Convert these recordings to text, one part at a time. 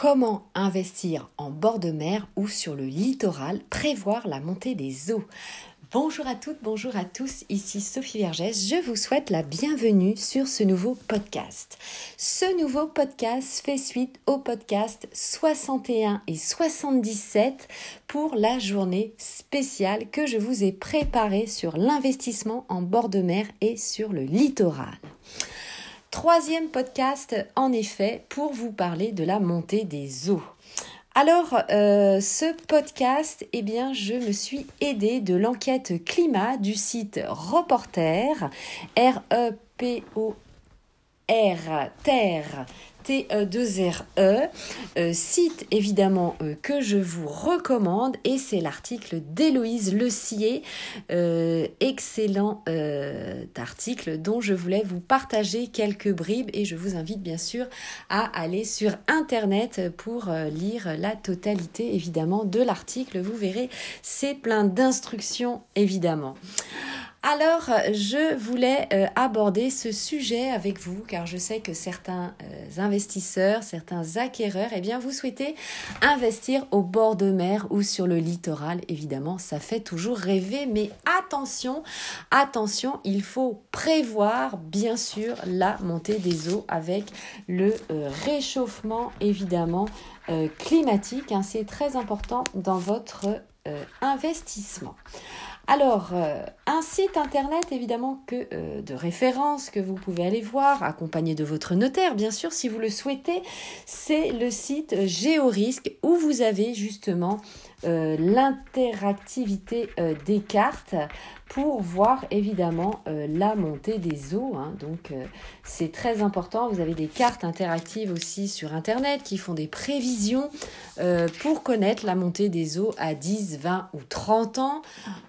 Comment investir en bord de mer ou sur le littoral, prévoir la montée des eaux? Bonjour à toutes, bonjour à tous, ici Sophie Vergès, je vous souhaite la bienvenue sur ce nouveau podcast. Ce nouveau podcast fait suite au podcast 61 et 77 pour la journée spéciale que je vous ai préparée sur l'investissement en bord de mer et sur le littoral. Troisième podcast, en effet, pour vous parler de la montée des eaux. Alors, euh, ce podcast, eh bien, je me suis aidée de l'enquête climat du site Reporter, R-E-P-O-R, Terre, T2RE, e, euh, site évidemment euh, que je vous recommande et c'est l'article d'Héloïse Lecier, euh, excellent article dont je voulais vous partager quelques bribes et je vous invite bien sûr à aller sur internet pour lire la totalité évidemment de l'article. Vous verrez, c'est plein d'instructions évidemment. Alors, je voulais euh, aborder ce sujet avec vous car je sais que certains euh, investisseurs, certains acquéreurs, eh bien, vous souhaitez investir au bord de mer ou sur le littoral. Évidemment, ça fait toujours rêver, mais attention, attention, il faut prévoir bien sûr la montée des eaux avec le euh, réchauffement évidemment climatique. Hein. C'est très important dans votre investissement. Alors, euh, un site internet évidemment que euh, de référence que vous pouvez aller voir, accompagné de votre notaire, bien sûr, si vous le souhaitez, c'est le site Géorisque où vous avez justement euh, l'interactivité des cartes pour voir évidemment la montée des eaux. Hein. Donc c'est très important. Vous avez des cartes interactives aussi sur Internet qui font des prévisions pour connaître la montée des eaux à 10, 20 ou 30 ans.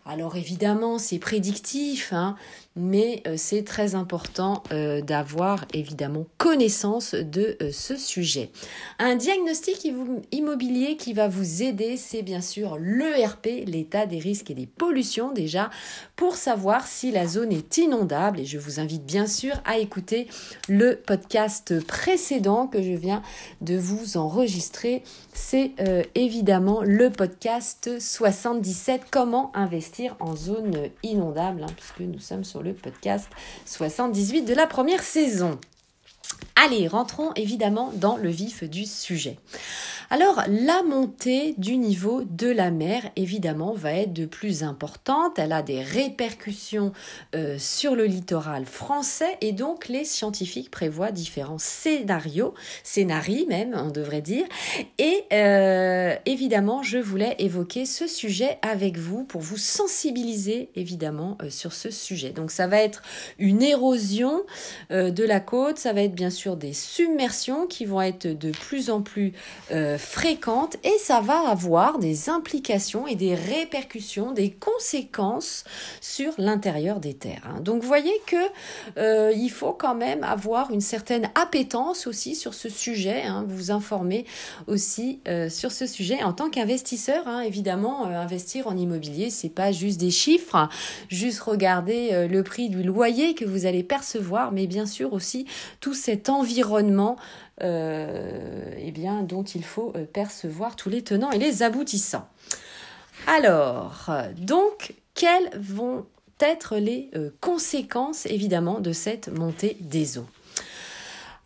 Alors évidemment, c'est prédictif, hein, mais euh, c'est très important euh, d'avoir évidemment connaissance de euh, ce sujet. Un diagnostic immobilier qui va vous aider, c'est bien sûr l'ERP, l'état des risques et des pollutions déjà, pour savoir si la zone est inondable. Et je vous invite bien sûr à écouter le podcast précédent que je viens de vous enregistrer. C'est évidemment le podcast 77, comment investir en zone inondable, hein, puisque nous sommes sur le podcast 78 de la première saison. Allez, rentrons évidemment dans le vif du sujet. Alors, la montée du niveau de la mer, évidemment, va être de plus importante. Elle a des répercussions euh, sur le littoral français et donc les scientifiques prévoient différents scénarios, scénarii même, on devrait dire. Et euh, évidemment, je voulais évoquer ce sujet avec vous pour vous sensibiliser évidemment euh, sur ce sujet. Donc, ça va être une érosion de la côte, ça va être bien sûr des submersions qui vont être de plus en plus fréquente et ça va avoir des implications et des répercussions, des conséquences sur l'intérieur des terres. Hein. Donc vous voyez que euh, il faut quand même avoir une certaine appétence aussi sur ce sujet, hein, vous informer aussi euh, sur ce sujet en tant qu'investisseur. Hein, évidemment, euh, investir en immobilier, c'est pas juste des chiffres, juste regarder le prix du loyer que vous allez percevoir, mais bien sûr aussi tout cet environnement euh, eh bien, dont il faut euh, percevoir tous les tenants et les aboutissants. Alors, donc, quelles vont être les euh, conséquences évidemment de cette montée des eaux?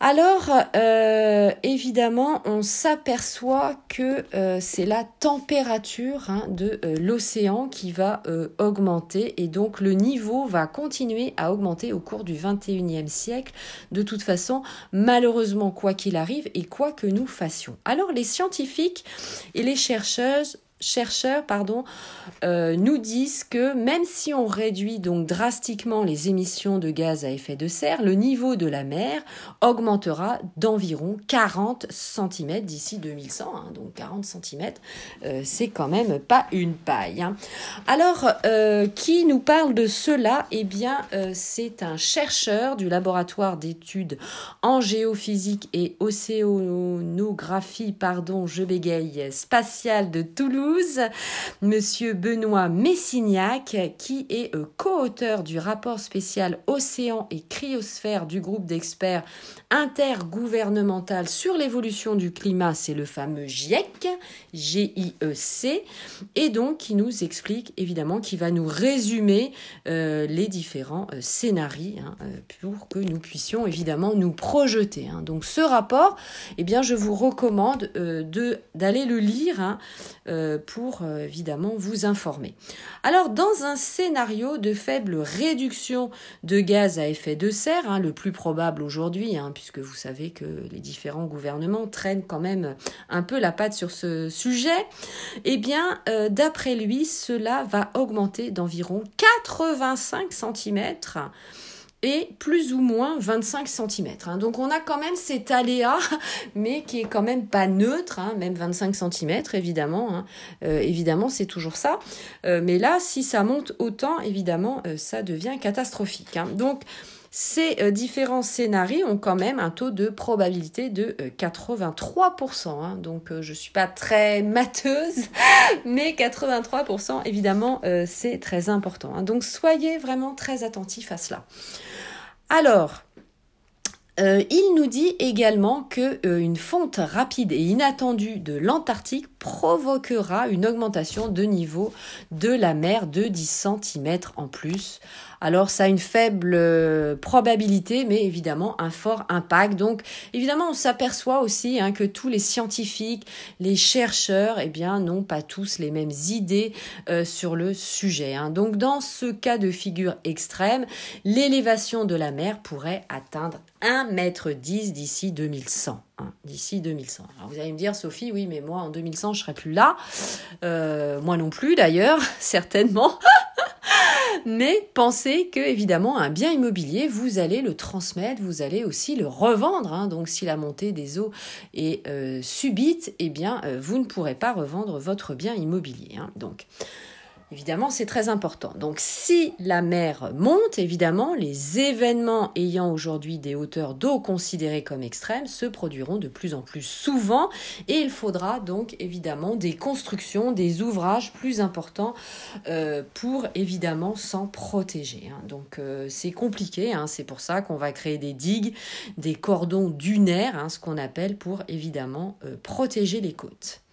Alors, euh, évidemment, on s'aperçoit que euh, c'est la température hein, de euh, l'océan qui va augmenter et donc le niveau va continuer à augmenter au cours du 21e siècle. De toute façon, malheureusement, quoi qu'il arrive et quoi que nous fassions. Alors, les scientifiques et les chercheuses chercheurs pardon, euh, nous disent que même si on réduit donc drastiquement les émissions de gaz à effet de serre, le niveau de la mer augmentera d'environ 40 cm d'ici 2100. Hein. donc 40 cm, euh, c'est quand même pas une paille. Hein. Alors, euh, qui nous parle de cela? Eh bien, c'est un chercheur du laboratoire d'études en géophysique et océanographie, pardon, je bégaye, spatiale de Toulouse Monsieur Benoît Messignac, qui est euh, co-auteur du rapport spécial Océan et Cryosphère du groupe d'experts intergouvernemental sur l'évolution du climat, c'est le fameux GIEC, G-I-E-C, et donc qui nous explique évidemment, qui va nous résumer euh, les différents euh, scénarios hein, pour que nous puissions évidemment nous projeter. Hein. Donc ce rapport, eh bien, je vous recommande de d'aller le lire hein, pour évidemment vous informer. Alors dans un scénario de faible réduction de gaz à effet de serre, hein, le plus probable aujourd'hui, hein, puisque vous savez que les différents gouvernements traînent quand même un peu la patte sur ce sujet, eh bien euh, d'après lui, cela va augmenter d'environ 85 cm et plus ou moins 25 cm. Hein. Donc on a quand même cet aléa, mais qui est quand même pas neutre, hein, même 25 cm évidemment. Hein. Euh, évidemment, c'est toujours ça. Euh, mais là, si ça monte autant, évidemment, euh, ça devient catastrophique. Donc ces euh, différents scénarios ont quand même un taux de probabilité de 83%. Euh, hein. donc euh, je ne suis pas très matheuse, mais 83% évidemment c'est très important. Hein. donc soyez vraiment très attentifs à cela. Alors, il nous dit également que une fonte rapide et inattendue de l'Antarctique provoquera une augmentation de niveau de la mer de 10 cm en plus alors ça a une faible euh, probabilité, mais évidemment un fort impact. Donc évidemment, on s'aperçoit aussi hein, que tous les scientifiques, les chercheurs, eh bien, n'ont pas tous les mêmes idées euh, sur le sujet. Hein. Donc dans ce cas de figure extrême, l'élévation de la mer pourrait atteindre 1,10 m d'ici 2100. Hein, d'ici 2100. Alors vous allez me dire, Sophie, oui, mais moi en 2100, je serai plus là. Euh, moi non plus, d'ailleurs, certainement. Mais pensez que, évidemment, un bien immobilier, vous allez le transmettre, vous allez aussi le revendre. Hein. Donc, si la montée des eaux est euh, subite, eh bien, euh, vous ne pourrez pas revendre votre bien immobilier. Hein. Donc, Évidemment, c'est très important. Donc si la mer monte, évidemment, les événements ayant aujourd'hui des hauteurs d'eau considérées comme extrêmes se produiront de plus en plus souvent et il faudra donc évidemment des constructions, des ouvrages plus importants euh, pour évidemment s'en protéger. Hein. Donc euh, c'est compliqué, hein. c'est pour ça qu'on va créer des digues, des cordons dunaires, hein, ce qu'on appelle pour évidemment euh, protéger les côtes.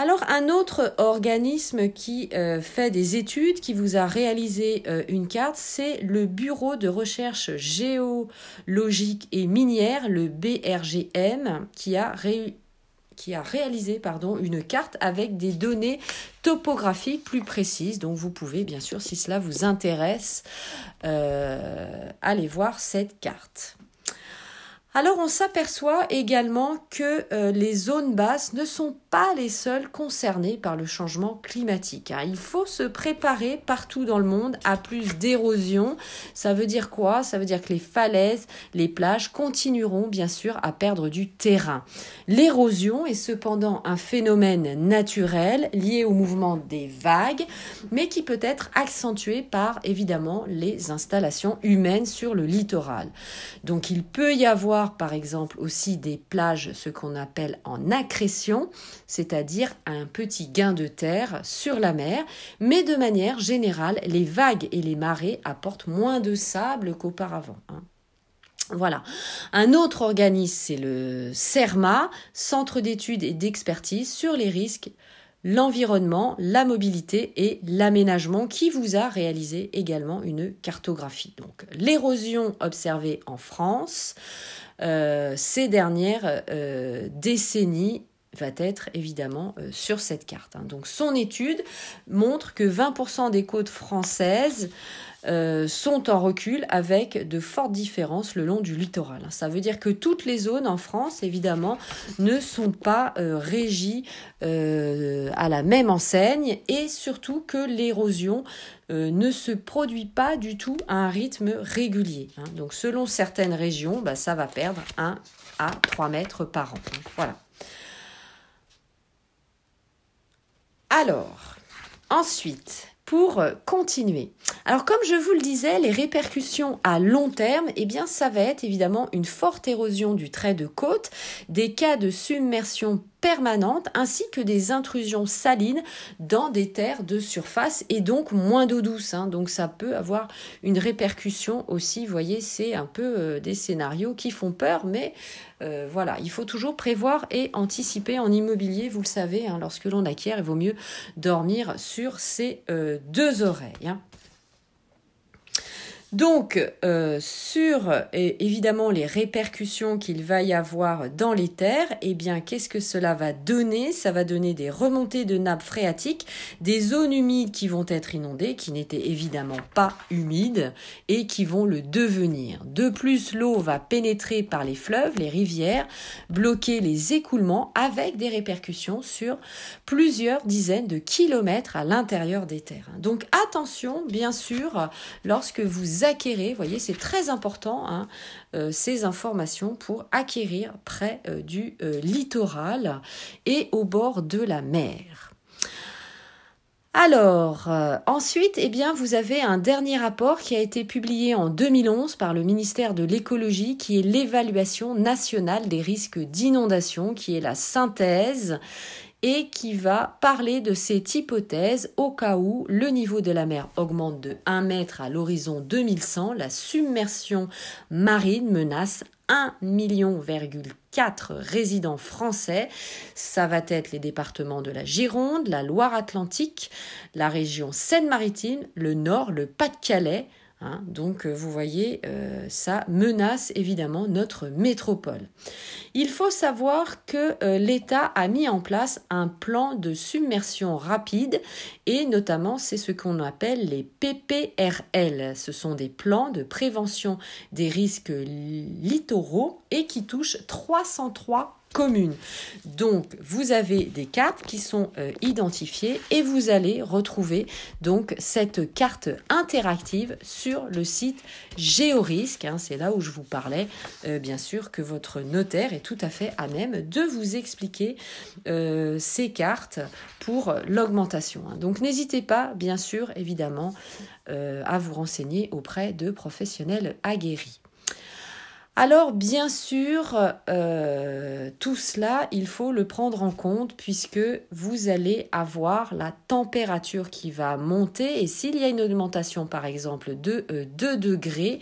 Alors un autre organisme qui euh, fait des études, qui vous a réalisé euh, une carte, c'est le Bureau de recherche géologique et minière, le BRGM, qui a réalisé pardon, une carte avec des données topographiques plus précises. Donc vous pouvez bien sûr, si cela vous intéresse, euh, aller voir cette carte. Alors on s'aperçoit également que les zones basses ne sont pas les seules concernées par le changement climatique. Hein. Il faut se préparer partout dans le monde à plus d'érosion. Ça veut dire quoi? Ça veut dire que les falaises, les plages continueront bien sûr à perdre du terrain. L'érosion est cependant un phénomène naturel lié au mouvement des vagues, mais qui peut être accentué par évidemment les installations humaines sur le littoral. Donc il peut y avoir par exemple aussi des plages, ce qu'on appelle en accrétion, c'est-à-dire un petit gain de terre sur la mer, mais de manière générale, les vagues et les marées apportent moins de sable qu'auparavant. Hein. Voilà. Un autre organisme, c'est le CERMA, Centre d'études et d'expertise sur les risques l'environnement, la mobilité et l'aménagement qui vous a réalisé également une cartographie. Donc l'érosion observée en France euh, ces dernières euh, décennies va être évidemment euh, sur cette carte. Hein. Donc son étude montre que 20% des côtes françaises euh, sont en recul avec de fortes différences le long du littoral. Ça veut dire que toutes les zones en France, évidemment, ne sont pas euh, régies à la même enseigne et surtout que l'érosion ne se produit pas du tout à un rythme régulier. Hein. Donc selon certaines régions, bah, ça va perdre 1 à 3 mètres par an. Voilà. Alors, ensuite, pour euh, continuer. Alors comme je vous le disais, les répercussions à long terme, eh bien ça va être évidemment une forte érosion du trait de côte, des cas de submersion permanente ainsi que des intrusions salines dans des terres de surface et donc moins d'eau douce. Hein. Donc ça peut avoir une répercussion aussi. Vous voyez, c'est un peu euh, des scénarios qui font peur, mais euh, voilà, il faut toujours prévoir et anticiper en immobilier. Vous le savez, hein, lorsque l'on acquiert, il vaut mieux dormir sur ses euh, deux oreilles. Hein. Donc, euh, sur évidemment les répercussions qu'il va y avoir dans les terres, eh bien, qu'est-ce que cela va donner? Ça va donner des remontées de nappes phréatiques, des zones humides qui vont être inondées, qui n'étaient évidemment pas humides et qui vont le devenir. De plus, l'eau va pénétrer par les fleuves, les rivières, bloquer les écoulements avec des répercussions sur plusieurs dizaines de kilomètres à l'intérieur des terres. Donc, attention, bien sûr, lorsque vous vous voyez, c'est très important, hein, euh, ces informations pour acquérir près euh, du euh, littoral et au bord de la mer. Alors, ensuite, eh bien, vous avez un dernier rapport qui a été publié en 2011 par le ministère de l'écologie, qui est l'évaluation nationale des risques d'inondation, qui est la synthèse et qui va parler de cette hypothèse au cas où le niveau de la mer augmente de 1 mètre à l'horizon 2100, la submersion marine menace 1,4 million résidents français. Ça va être les départements de la Gironde, la Loire-Atlantique, la région Seine-Maritime, le Nord, le Pas-de-Calais, Hein, donc euh, vous voyez, euh, ça menace évidemment notre métropole. Il faut savoir que euh, l'État a mis en place un plan de submersion rapide et notamment c'est ce qu'on appelle les PPRL. Ce sont des plans de prévention des risques littoraux et qui touchent 303 commune. Donc, vous avez des cartes qui sont euh, identifiées et vous allez retrouver donc cette carte interactive sur le site Géorisque. Hein. C'est là où je vous parlais, euh, bien sûr, que votre notaire est tout à fait à même de vous expliquer euh, ces cartes pour l'augmentation. Hein. Donc, n'hésitez pas, bien sûr, évidemment, à vous renseigner auprès de professionnels aguerris. Alors bien sûr, euh, tout cela, il faut le prendre en compte puisque vous allez avoir la température qui va monter et s'il y a une augmentation par exemple de 2 euh, degrés,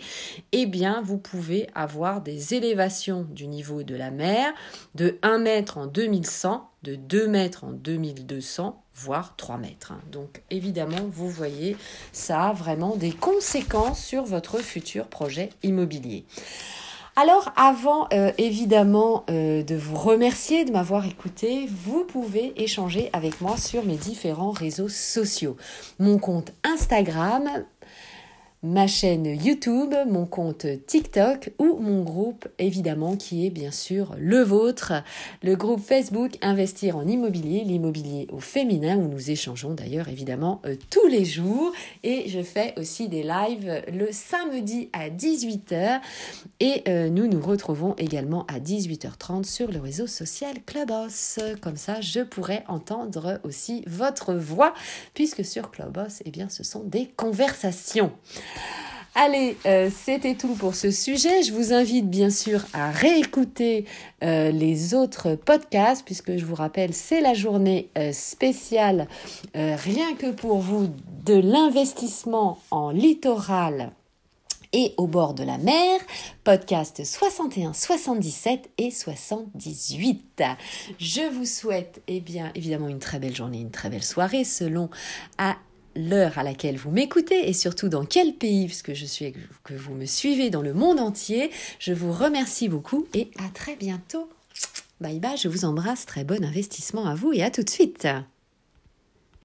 eh bien vous pouvez avoir des élévations du niveau de la mer de 1 mètre en 2100, de 2 mètres en 2200 voire 3 mètres. Donc évidemment, vous voyez, ça a vraiment des conséquences sur votre futur projet immobilier. Alors avant euh, évidemment euh, de vous remercier de m'avoir écouté, vous pouvez échanger avec moi sur mes différents réseaux sociaux. Mon compte Instagram, ma chaîne YouTube, mon compte TikTok ou mon groupe évidemment qui est bien sûr le vôtre, le groupe Facebook Investir en immobilier, l'immobilier au féminin où nous échangeons d'ailleurs évidemment euh, tous les jours et je fais aussi des lives le samedi à 18h et euh, nous nous retrouvons également à 18h30 sur le réseau social Clubhouse. Comme ça, je pourrai entendre aussi votre voix puisque sur Clubhouse, eh bien ce sont des conversations. Allez, euh, c'était tout pour ce sujet. Je vous invite bien sûr à réécouter euh, les autres podcasts, puisque je vous rappelle, c'est la journée euh, spéciale, rien que pour vous, de l'investissement en littoral et au bord de la mer, podcast 61, 77 et 78. Je vous souhaite, eh bien, évidemment, une très belle journée, une très belle soirée, selon à l'heure à laquelle vous m'écoutez et surtout dans quel pays, puisque je suis que vous me suivez dans le monde entier. Je vous remercie beaucoup et à très bientôt. Bye bye, je vous embrasse, très bon investissement à vous et à tout de suite.